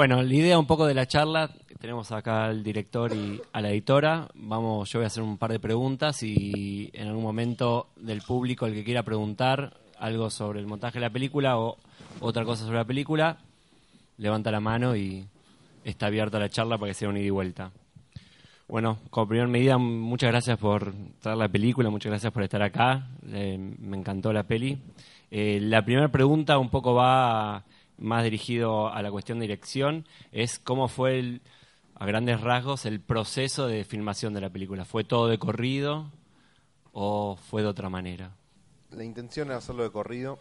Bueno, la idea un poco de la charla, tenemos acá al director y a la editora. Vamos, yo voy a hacer un par de preguntas y en algún momento del público el que quiera preguntar algo sobre el montaje de la película o otra cosa sobre la película, levanta la mano y está abierta la charla para que sea un ida y vuelta. Bueno, como primera medida, muchas gracias por traer la película, muchas gracias por estar acá. Eh, me encantó la peli. Eh, la primera pregunta un poco va más dirigido a la cuestión de dirección, es cómo fue el, a grandes rasgos el proceso de filmación de la película. ¿Fue todo de corrido o fue de otra manera? La intención era hacerlo de corrido,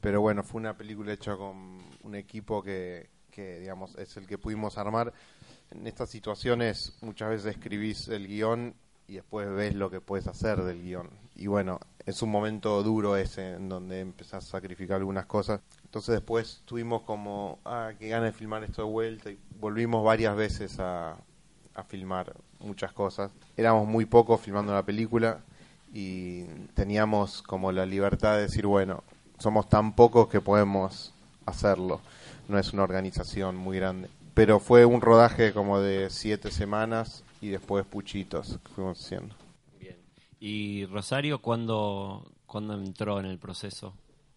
pero bueno, fue una película hecha con un equipo que, que digamos, es el que pudimos armar. En estas situaciones muchas veces escribís el guion y después ves lo que puedes hacer del guion. Y bueno, es un momento duro ese en donde empezás a sacrificar algunas cosas. Entonces después tuvimos como, ah, qué ganas de filmar esto de vuelta y volvimos varias veces a, a filmar muchas cosas. Éramos muy pocos filmando la película y teníamos como la libertad de decir, bueno, somos tan pocos que podemos hacerlo. No es una organización muy grande. Pero fue un rodaje como de siete semanas y después puchitos que fuimos haciendo. Bien. ¿Y Rosario cuándo, cuándo entró en el proceso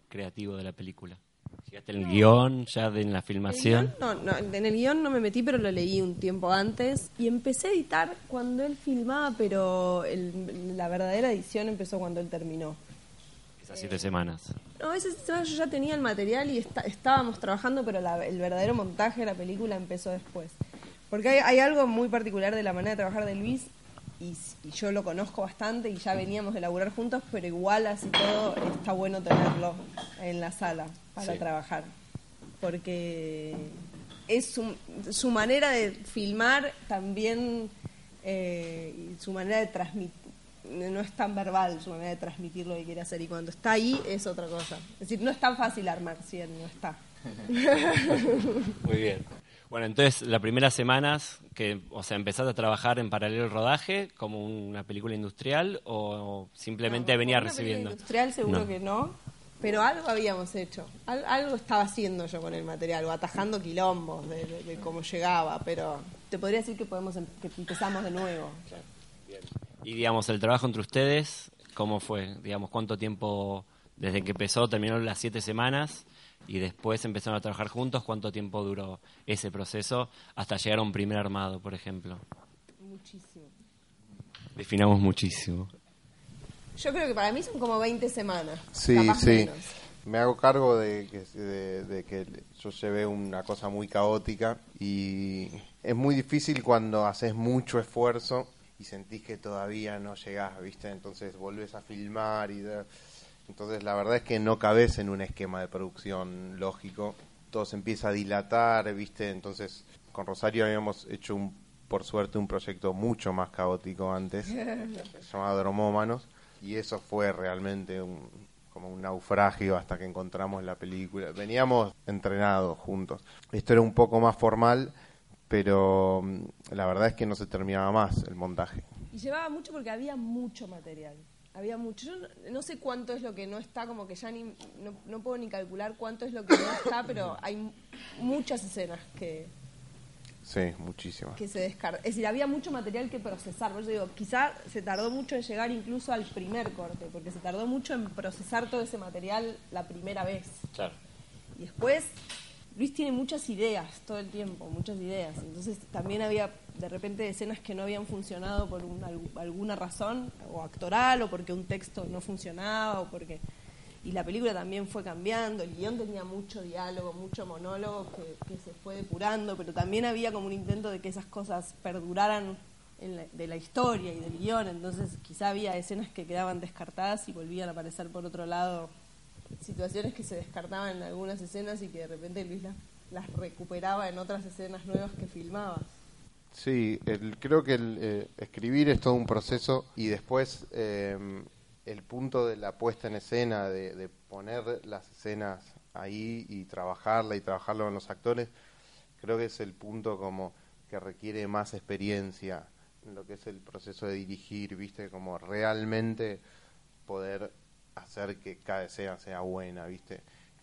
creativo de la película? ¿Llegaste en el guion, ya de, en la filmación? No, no, en el guion no me metí, pero lo leí un tiempo antes. Y empecé a editar cuando él filmaba, pero el- la verdadera edición empezó cuando él terminó. Esas siete semanas. No, esa semana yo ya tenía el material y está- estábamos trabajando, pero la- el verdadero montaje de la película empezó después. Porque hay, hay algo muy particular de la manera de trabajar de Luis, y, yo lo conozco bastante y ya veníamos de laburar juntos, pero igual así todo está bueno tenerlo en la sala para Sí. trabajar. Porque es su, su manera de filmar también, eh, y su manera de transmitir, no es tan verbal su manera de transmitir lo que quiere hacer y cuando está ahí es otra cosa. Es decir, no es tan fácil armar si él no está. Muy bien. Bueno, entonces, las primeras semanas que, o sea, empezaste a trabajar en paralelo al rodaje como una película industrial o simplemente No, venía una película recibiendo. industrial seguro No. que no, pero algo habíamos hecho. Al- algo estaba haciendo yo con el material, o atajando quilombos de, de- de cómo llegaba, pero te podría decir que podemos em- que empezamos de nuevo. Y digamos, el trabajo entre ustedes, ¿cómo fue? Digamos, ¿cuánto tiempo desde que empezó, terminaron las siete semanas y después empezaron a trabajar juntos? ¿Cuánto tiempo duró ese proceso hasta llegar a un primer armado, por ejemplo? Muchísimo. Definamos muchísimo. Yo creo que para mí son como 20 semanas. Sí, capaz sí. menos. Me hago cargo de que, de, de que yo llevé una cosa muy caótica y es muy difícil cuando haces mucho esfuerzo y sentís que todavía no llegás, ¿viste? Entonces volvés a filmar y... de- Entonces la verdad es que no cabes en un esquema de producción lógico. Todo se empieza a dilatar, ¿viste? Entonces con Rosario habíamos hecho un, por suerte un proyecto mucho más caótico antes, llamado Dromómanos, y eso fue realmente un, como un naufragio hasta que encontramos la película. Veníamos entrenados juntos. Esto era un poco más formal, pero mm, la verdad es que no se terminaba más el montaje. Y llevaba mucho porque había mucho material. Había mucho. Yo no, no sé cuánto es lo que no está, como que ya ni, no, no puedo ni calcular cuánto es lo que no está, pero hay muchas escenas que, Sí, muchísimo. que se descargan. Es decir, había mucho material que procesar. Por eso digo, quizá se tardó mucho en llegar incluso al primer corte, porque se tardó mucho en procesar todo ese material la primera vez. Claro. Y después, Luis tiene muchas ideas todo el tiempo, muchas ideas. Entonces también había de repente escenas que no habían funcionado por una- alguna razón, o actoral, o porque un texto no funcionaba, o porque... Y la película también fue cambiando, el guion tenía mucho diálogo, mucho monólogo que, que se fue depurando, pero también había como un intento de que esas cosas perduraran de la historia y del guion, entonces quizá había escenas que quedaban descartadas y volvían a aparecer por otro lado situaciones que se descartaban en algunas escenas y que de repente Luis las, recuperaba en otras escenas nuevas que filmaba. Sí, el, creo que el, eh, escribir es todo un proceso y después em, el punto de la puesta en escena, de, poner las escenas ahí y trabajarla y trabajarlo con los actores, creo que es el punto como que requiere más experiencia en lo que es el proceso de dirigir, viste, como realmente poder hacer que cada escena sea buena, viste.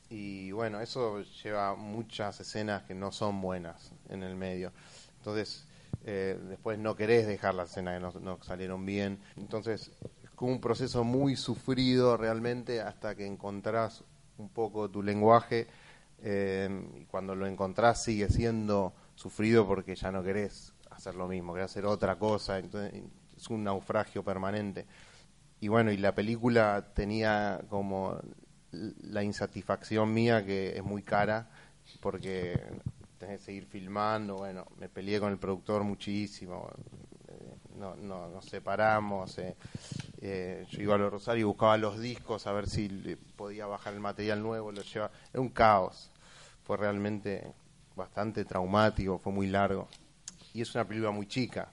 Y bueno, eso lleva muchas escenas que no son buenas en el medio. Entonces, eh, después no querés dejar las escenas que no, salieron bien. Entonces, es como un proceso muy sufrido realmente hasta que encontrás un poco tu lenguaje. Eh, y cuando lo encontrás sigue siendo sufrido porque ya no querés hacer lo mismo, querés hacer otra cosa. Es un naufragio permanente. Y bueno, y la película tenía como la insatisfacción mía que es muy cara porque tenés que seguir filmando, bueno, me peleé con el productor muchísimo, eh, no, no, nos separamos, eh, eh, yo iba a los Rosario y buscaba los discos a ver si podía bajar el material nuevo, lo llevaba, era un caos, fue realmente bastante traumático, fue muy largo, y es una película muy chica,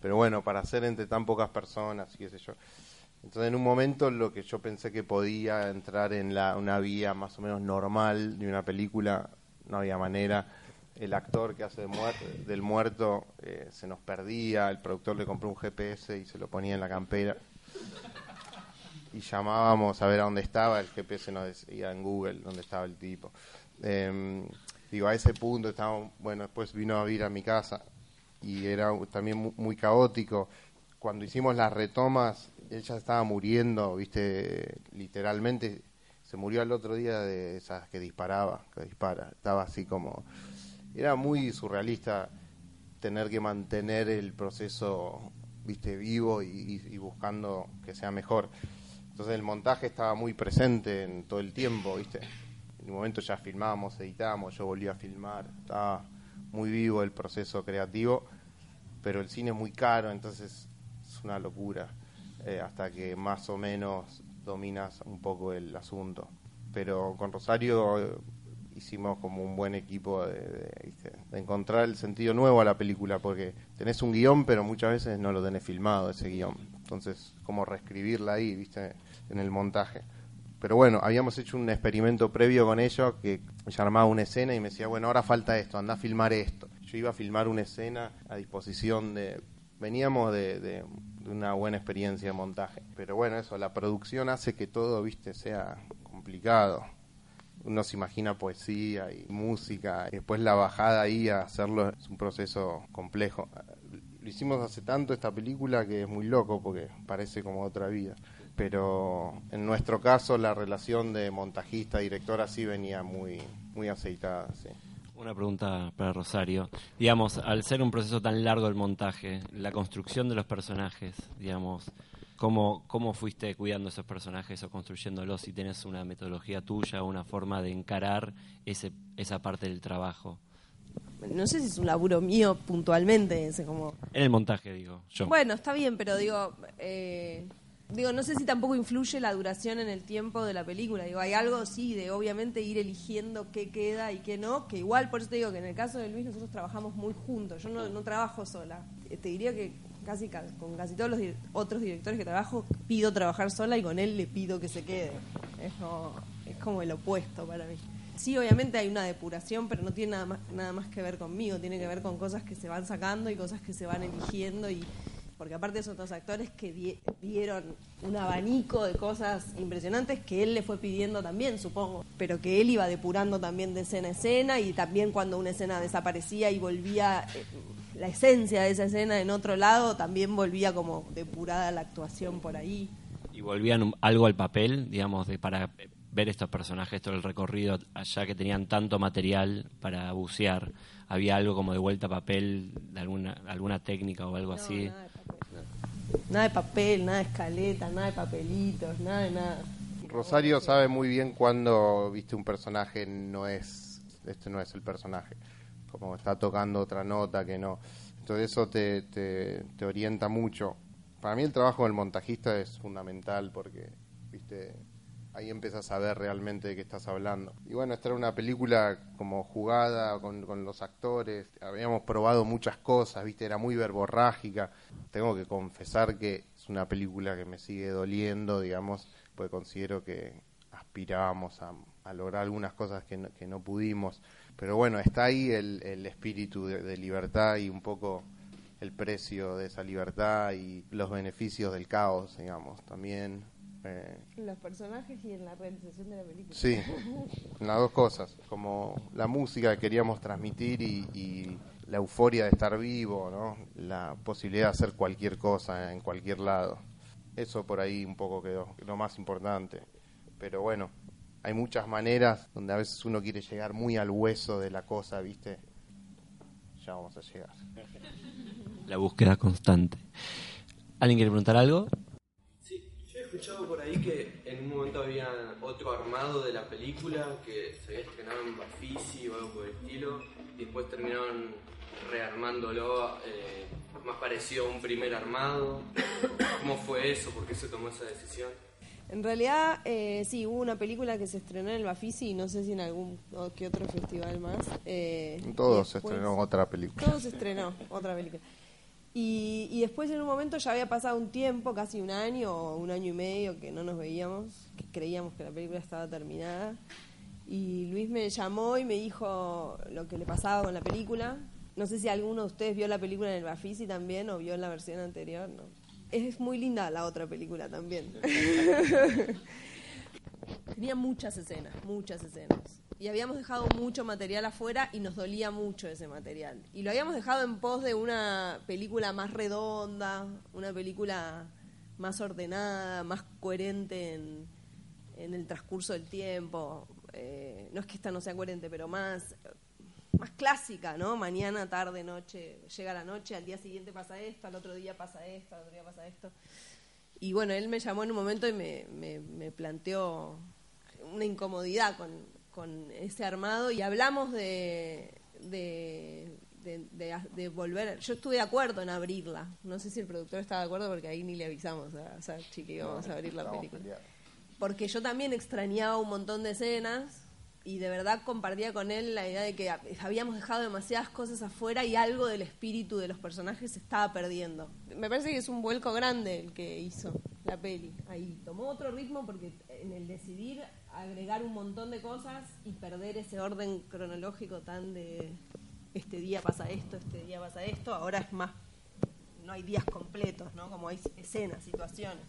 pero bueno, para hacer entre tan pocas personas, qué sé yo. Entonces en un momento lo que yo pensé que podía entrar en la, una vía más o menos normal de una película, no había manera el actor que hace del muerto eh, se nos perdía, el productor le compró un GPS y se lo ponía en la campera. Y llamábamos a ver a dónde estaba, el GPS nos decía en Google dónde estaba el tipo. Em, digo, a ese punto estábamos, bueno, después vino a vivir a mi casa y era también muy, caótico. Cuando hicimos las retomas, ella estaba muriendo, viste, literalmente, se murió al otro día de esas que disparaba, que dispara, estaba así como era muy surrealista tener que mantener el proceso viste vivo y, buscando que sea mejor. Entonces el montaje estaba muy presente en todo el tiempo viste. En un momento ya filmábamos editábamos yo volví a filmar estaba muy vivo el proceso creativo pero el cine es muy caro entonces es una locura eh, hasta que más o menos dominas un poco el asunto. Pero con Rosario hicimos como un buen equipo de, encontrar el sentido nuevo a la película, porque tenés un guion, pero muchas veces no lo tenés filmado ese guion. Entonces, como reescribirla ahí, viste, en el montaje. Pero bueno, habíamos hecho un experimento previo con ellos que me armaba una escena y me decía, bueno, ahora falta esto, anda a filmar esto. Yo iba a filmar una escena a disposición de... Veníamos de, de una buena experiencia de montaje. Pero bueno, eso, la producción hace que todo, viste, sea complicado uno se imagina poesía y música, y después la bajada ahí a hacerlo es un proceso complejo. Lo hicimos hace tanto esta película que es muy loco porque parece como otra vida. Pero en nuestro caso la relación de montajista-directora sí venía muy, muy aceitada. Sí. Una pregunta para Rosario. Digamos, al ser un proceso tan largo el montaje, la construcción de los personajes, digamos, ¿Cómo, ¿Cómo fuiste cuidando esos personajes o construyéndolos? Si tienes una metodología tuya, una forma de encarar ese, esa parte del trabajo. No sé si es un laburo mío puntualmente, ese como... En el montaje, digo, yo. Bueno, está bien, pero digo... Eh, digo, no sé si tampoco influye la duración en el tiempo de la película. Digo, hay algo, sí, de obviamente ir eligiendo qué queda y qué no, que igual, por eso te digo que en el caso de Luis nosotros trabajamos muy juntos. Yo no, no trabajo sola. Te diría que casi con casi todos los otros directores que trabajo pido trabajar sola y con él le pido que se quede. Es como, es como el opuesto para mí. Sí, obviamente hay una depuración, pero no tiene nada más, nada más que ver conmigo, tiene que ver con cosas que se van sacando y cosas que se van eligiendo y porque aparte son dos actores que dieron un abanico de cosas impresionantes que él le fue pidiendo también, supongo, pero que él iba depurando también de escena a escena y también cuando una escena desaparecía y volvía eh, la esencia de esa escena en otro lado, también volvía como depurada la actuación por ahí. ¿Y volvían algo al papel, digamos, de para ver estos personajes, todo el recorrido, allá que tenían tanto material para bucear? ¿Había algo como de vuelta a papel, de alguna, alguna técnica o algo así? Nada de, papel, nada de escaleta, nada de papelitos, nada de nada. Rosario sabe muy bien cuando, viste, un personaje no es, este no es el personaje como está tocando otra nota que no. Entonces eso te, te, te orienta mucho. Para mí el trabajo del montajista es fundamental porque, viste, ahí empiezas a ver realmente de qué estás hablando. Y bueno, esta era una película como jugada con, con los actores, habíamos probado muchas cosas, viste, era muy verborrágica. Tengo que confesar que es una película que me sigue doliendo, digamos, porque considero que aspirábamos a, a lograr algunas cosas que no, que no pudimos. Pero bueno, está ahí el, el espíritu de, de libertad y un poco el precio de esa libertad y los beneficios del caos, digamos, también. Eh, En los personajes y en la realización de la película. Sí, las dos cosas, como la música que queríamos transmitir y, y la euforia de estar vivo, ¿no? la posibilidad de hacer cualquier cosa en cualquier lado. Eso por ahí un poco quedó lo más importante. Pero bueno, hay muchas maneras donde a veces uno quiere llegar muy al hueso de la cosa, ¿viste? Ya vamos a llegar. La búsqueda constante. ¿Alguien quiere preguntar algo? Sí, yo he escuchado por ahí que en un momento había otro armado de la película que se había estrenado en Bafisi o algo por el estilo, y después terminaron rearmándolo eh, más parecido a un primer armado. ¿Cómo fue eso? ¿Por qué se tomó esa decisión? En realidad, eh, sí, hubo una película que se estrenó en el Bafisi y no sé si en algún o qué otro festival más. eh, todos se estrenó otra película. Todo se estrenó, otra película. Y, y después en un momento ya había pasado un tiempo, casi un año o un año y medio que no nos veíamos, que creíamos que la película estaba terminada. Y Luis me llamó y me dijo lo que le pasaba con la película. No sé si alguno de ustedes vio la película en el Bafisi también o vio la versión anterior. No. Es muy linda la otra película también. Tenía muchas escenas, muchas escenas. Y habíamos dejado mucho material afuera y nos dolía mucho ese material. Y lo habíamos dejado en pos de una película más redonda, una película más ordenada, más coherente en, en el transcurso del tiempo. Eh, no es que esta no sea coherente, pero más, más clásica, ¿no? Mañana, tarde, noche, llega la noche, al día siguiente pasa esto, al otro día pasa esto, al otro día pasa esto. Y bueno, él me llamó en un momento y me, me, me planteó una incomodidad con, con ese armado y hablamos de, de, de, de- de volver. Yo estuve de acuerdo en abrirla. No sé si el productor estaba de acuerdo porque ahí ni le avisamos a Sachi que íbamos a abrir la película porque yo también extrañaba un montón de escenas y de verdad compartía con él la idea de que habíamos dejado demasiadas cosas afuera y algo del espíritu de los personajes se estaba perdiendo. Me parece que es un vuelco grande el que hizo la peli. Ahí tomó otro ritmo porque en el decidir agregar un montón de cosas y perder ese orden cronológico tan de este día pasa esto, este día pasa esto, ahora es más no hay días completos, ¿no? Como hay escenas, situaciones.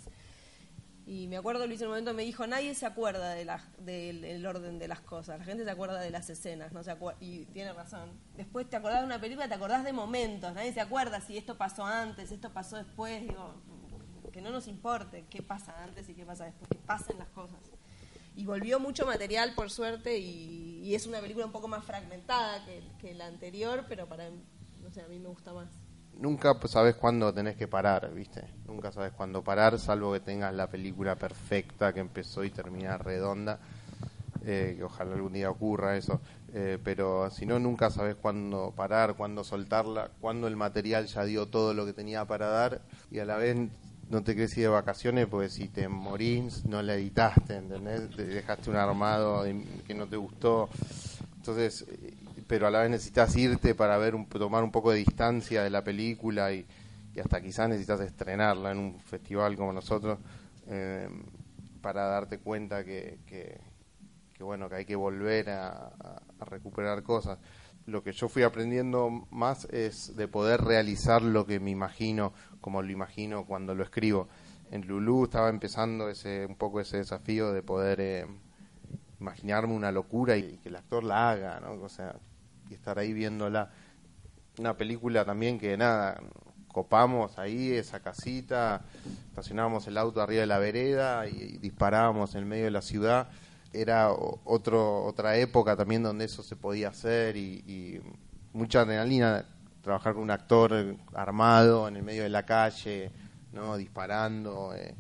Y me acuerdo, Luis, en un momento me dijo, nadie se acuerda de la- del orden de las cosas, la gente se acuerda de las escenas, no se acuer- y tiene razón. Después te acordás de una película, te acordás de momentos, nadie se acuerda si esto pasó antes, esto pasó después, digo, que no nos importe qué pasa antes y qué pasa después, que pasen las cosas. Y volvió mucho material, por suerte, y, y es una película un poco más fragmentada que, que la anterior, pero para, no sé, a mí me gusta más. Nunca pues, sabes cuándo tenés que parar, ¿viste? Nunca sabes cuándo parar, salvo que tengas la película perfecta que empezó y termina redonda. eh, que ojalá algún día ocurra eso. Eh, pero si no, nunca sabes cuándo parar, cuándo soltarla, cuándo el material ya dio todo lo que tenía para dar y a la vez no te querés ir de vacaciones porque si te morís no la editaste, ¿entendés? Te dejaste un armado que no te gustó. Entonces, eh, pero a la vez necesitas irte para ver un, tomar un poco de distancia de la película y, hasta quizás necesitas estrenarla en un festival como nosotros eh, para darte cuenta que, que, que, bueno que hay que volver a recuperar cosas. Lo que yo fui aprendiendo más es de poder realizar lo que me imagino, como lo imagino cuando lo escribo. En Lulú estaba empezando ese un poco ese desafío de poder eh, imaginarme una locura y que el actor la haga, ¿no? O sea, y estar ahí viéndola. Una película también que nada, copamos ahí esa casita, estacionábamos el auto arriba de la vereda y, disparábamos en medio de la ciudad. Era otro otra época también donde eso se podía hacer y, y mucha adrenalina trabajar con un actor armado en el medio de la calle, no disparando. eh,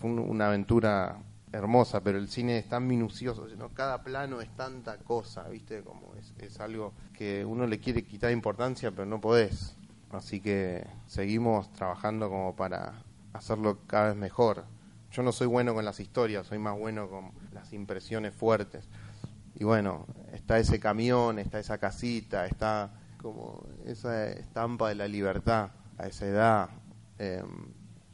fue un- una aventura hermosa, pero el cine es tan minucioso, ¿no? cada plano es tanta cosa, ¿viste? Como es, es algo que uno le quiere quitar importancia, pero no podés. Así que seguimos trabajando como para hacerlo cada vez mejor. Yo no soy bueno con las historias, soy más bueno con las impresiones fuertes. Y bueno, está ese camión, está esa casita, está como esa estampa de la libertad a esa edad. Eh,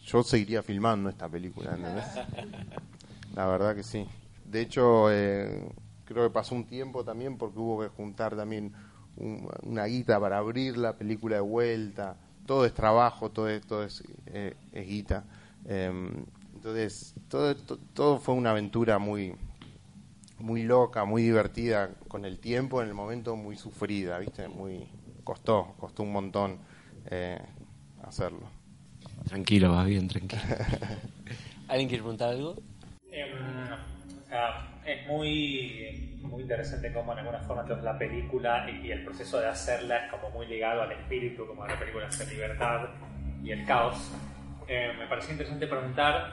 yo seguiría filmando esta película, ¿entendés? La verdad que sí. De hecho, eh, creo que pasó un tiempo también porque hubo que juntar también una guita para abrir la película de vuelta. Todo es trabajo, todo es, todo es, eh, guita. Em, entonces, todo, todo fue una aventura muy, muy loca, muy divertida con el tiempo, en el momento muy sufrida, ¿viste? Muy costó, costó un montón eh, hacerlo. Tranquilo, va bien, tranquilo. ¿Alguien quiere preguntar algo? Em, o sea, es muy, muy interesante cómo en alguna forma la película y, el proceso de hacerla es como muy ligado al espíritu, como la película hace libertad y el caos. Eh, me pareció interesante preguntar,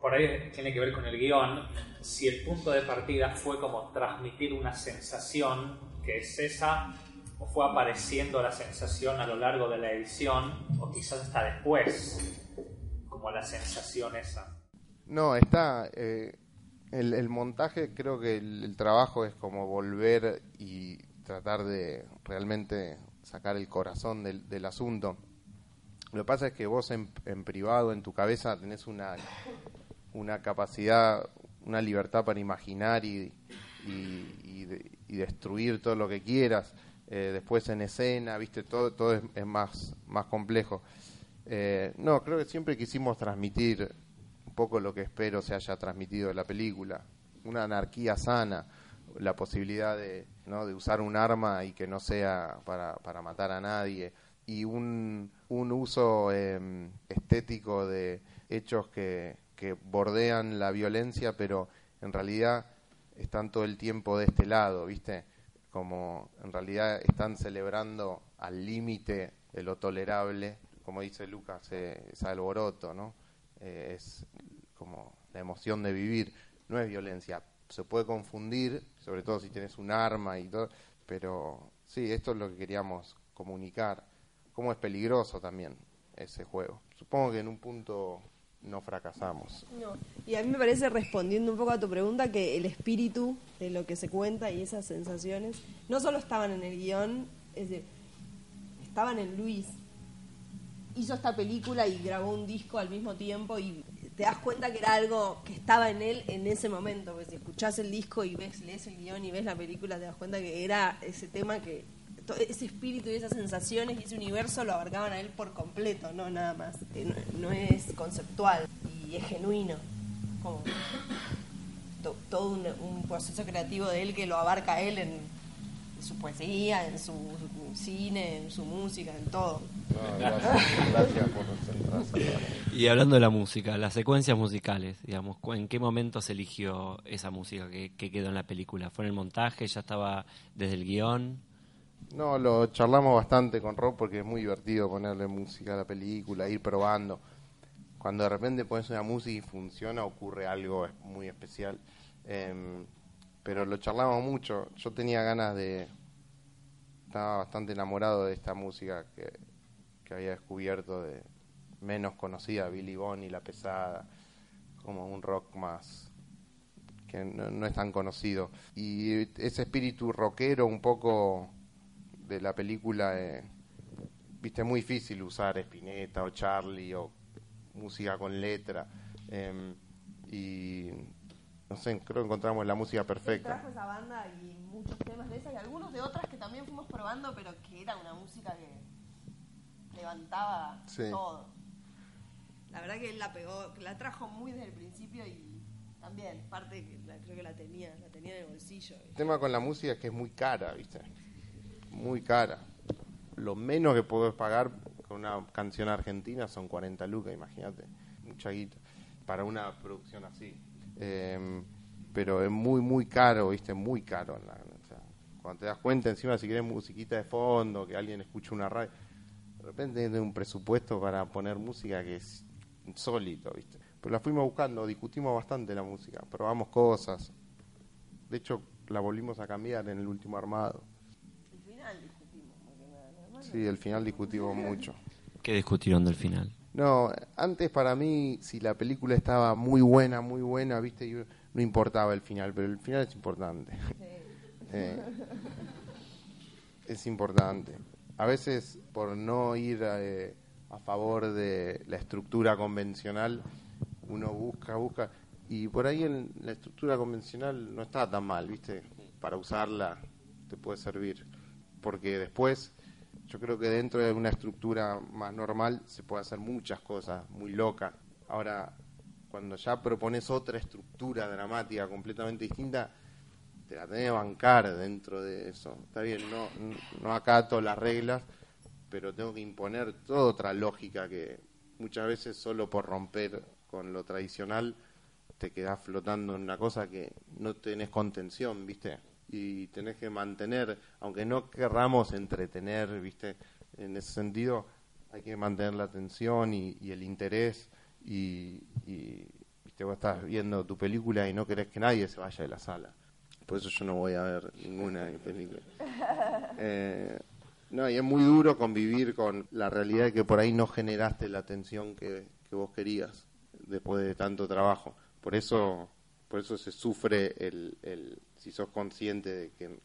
por ahí tiene que ver con el guion, si el punto de partida fue como transmitir una sensación que es esa, o fue apareciendo la sensación a lo largo de la edición, o quizás hasta después, como la sensación esa. No, está... Eh, el, montaje, creo que el, trabajo es como volver y tratar de realmente sacar el corazón del, asunto. Lo que pasa es que vos en, privado, en tu cabeza, tenés una, una capacidad, una libertad para imaginar y, y, destruir todo lo que quieras. Eh, después en escena, viste, todo, todo es, más, más complejo. Eh, no, creo que siempre quisimos transmitir poco lo que espero se haya transmitido en la película. Una anarquía sana, la posibilidad de, ¿no? de usar un arma y que no sea para, para matar a nadie, y un, un uso em, estético de hechos que, que bordean la violencia, pero en realidad están todo el tiempo de este lado, ¿viste? Como en realidad están celebrando al límite de lo tolerable, como dice Lucas, eh, es alboroto, ¿no? Eh, es como la emoción de vivir, no es violencia. Se puede confundir, sobre todo si tienes un arma y todo, pero sí, esto es lo que queríamos comunicar. Cómo es peligroso también ese juego. Supongo que en un punto no fracasamos. Y a mí me parece, respondiendo un poco a tu pregunta, que el espíritu de lo que se cuenta y esas sensaciones no solo estaban en el guion, es decir, estaban en Luis. Hizo esta película y grabó un disco al mismo tiempo y te das cuenta que era algo que estaba en él en ese momento. Porque si escuchás el disco y ves, lees el guion y ves la película, te das cuenta que era ese tema que ese espíritu y esas sensaciones y ese universo lo abarcaban a él por completo, no nada más. No, es conceptual y es genuino. Como todo un, proceso creativo de él que lo abarca a él en, su poesía, en su, cine, en su música, en todo. Gracias, por Y hablando de la música, las secuencias musicales, digamos, ¿en qué momento se eligió esa música que, quedó en la película? ¿Fue en el montaje? ¿Ya estaba desde el guion? No, lo charlamos bastante con Rob porque es muy divertido ponerle música a la película, ir probando. Cuando de repente pones una música y funciona, ocurre algo muy especial. Em, pero lo charlamos mucho. Yo tenía ganas de. Estaba bastante enamorado de esta música que, había descubierto, de menos conocida, Billy Bonnie, La Pesada, como un rock más que no, es tan conocido. Y ese espíritu rockero un poco de la película, eh, viste, muy difícil usar Spinetta o Charlie o música con letra. Em, y no sé, creo que encontramos la música perfecta. Trajo esa banda y muchos temas de esa y algunos de otras que también fuimos probando, pero que era una música que levantaba todo. La verdad que él la pegó, la trajo muy desde el principio y también, parte que creo que la tenía, la tenía en el bolsillo. El tema con la música es que es muy cara, ¿viste? Muy cara. Lo menos que puedes pagar con una canción argentina son 40 lucas, imagínate. Mucha guita. Para una producción así. Em, pero es muy, muy caro, ¿viste? Muy caro. cuando te das cuenta, encima, si querés musiquita de fondo, que alguien escuche una radio, repente tienes un presupuesto para poner música que es insólito, ¿viste? Pero la fuimos buscando, discutimos bastante la música, probamos cosas. De hecho, la volvimos a cambiar en el último armado. El final discutimos, Sí, el final discutimos mucho. ¿Qué discutieron del final? No, antes para mí, si la película estaba muy buena, muy buena, viste, Yo- no importaba el final, pero el final es importante. Eh, es importante. A veces, por no ir eh, a favor de la estructura convencional, uno busca, busca, y por ahí en la estructura convencional no está tan mal, viste, para usarla te puede servir, porque después yo creo que dentro de una estructura más normal se puede hacer muchas cosas muy locas. Ahora, cuando ya propones otra estructura dramática completamente distinta, te la tenés que bancar dentro de eso. Está bien, no, no acato las reglas, pero tengo que imponer toda otra lógica que muchas veces solo por romper con lo tradicional te quedás flotando en una cosa que no tenés contención, ¿viste? Y tenés que mantener, aunque no querramos entretener, ¿viste? En ese sentido, hay que mantener la atención y, y el interés y, y, ¿viste? Vos estás viendo tu película y no querés que nadie se vaya de la sala. Por eso yo no voy a ver ninguna película. Eh, no, y es muy duro convivir con la realidad de que por ahí no generaste la atención que, que vos querías después de tanto trabajo. Por eso, por eso se sufre el, el si sos consciente de que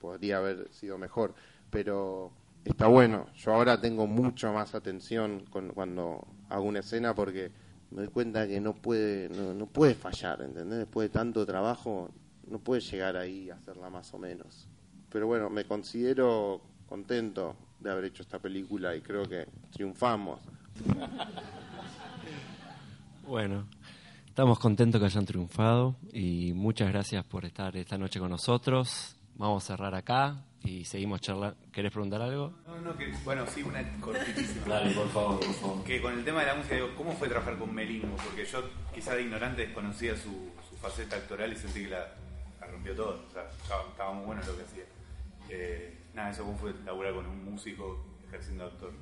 podría haber sido mejor. Pero está bueno. Yo ahora tengo mucho más atención con, cuando hago una escena porque me doy cuenta que no puede, no, no puede fallar, ¿entendés? Después de tanto trabajo, no puede llegar ahí a hacerla más o menos. Pero bueno, me considero contento de haber hecho esta película y creo que triunfamos. Bueno, estamos contentos que hayan triunfado y muchas gracias por estar esta noche con nosotros. Vamos a cerrar acá y seguimos charlando. ¿Querés preguntar algo? No, no, que, bueno, sí, una cortitísima. Dale, por favor, por favor. Que con el tema de la música, digo, ¿cómo fue trabajar con Melingo? Porque yo, quizá de ignorante, desconocía su, su faceta actoral y sentí que la, rompió todo. O sea, estaba, muy bueno lo que hacía. Eh, nada, eso fue laburar con un músico ejerciendo actor.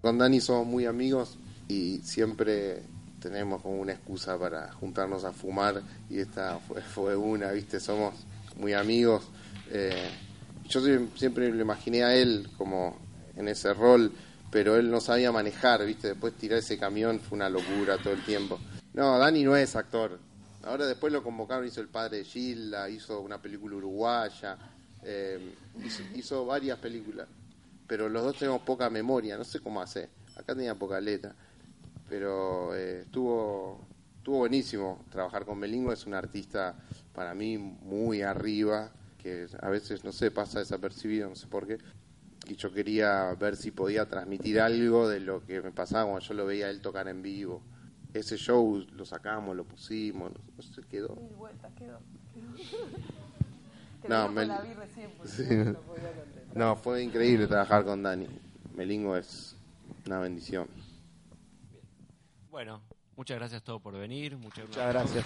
Con Dani somos muy amigos y siempre tenemos como una excusa para juntarnos a fumar y esta fue, una, ¿viste? Somos muy amigos. Eh, yo sie- siempre lo imaginé a él como en ese rol, pero él no sabía manejar, ¿viste? Después tirar ese camión fue una locura todo el tiempo. No, Dani no es actor. Ahora después lo convocaron, hizo El Padre de Gilda, hizo una película uruguaya, eh, hizo, hizo varias películas. Pero los dos tenemos poca memoria, no sé cómo hace. Acá tenía poca letra. Pero eh, estuvo, estuvo buenísimo trabajar con Melingo, es un artista para mí muy arriba, que a veces, no sé, pasa desapercibido, no sé por qué. Y yo quería ver si podía transmitir algo de lo que me pasaba cuando yo lo veía él tocar en vivo. Ese show lo sacamos, lo pusimos, no, sé, quedó. Mil vueltas quedó. No, con la vi recién, porque Sí. no. No, fue increíble trabajar con Dani. Melingo es una bendición. Bueno, muchas gracias a todos por venir. Muchas, Muchas gracias.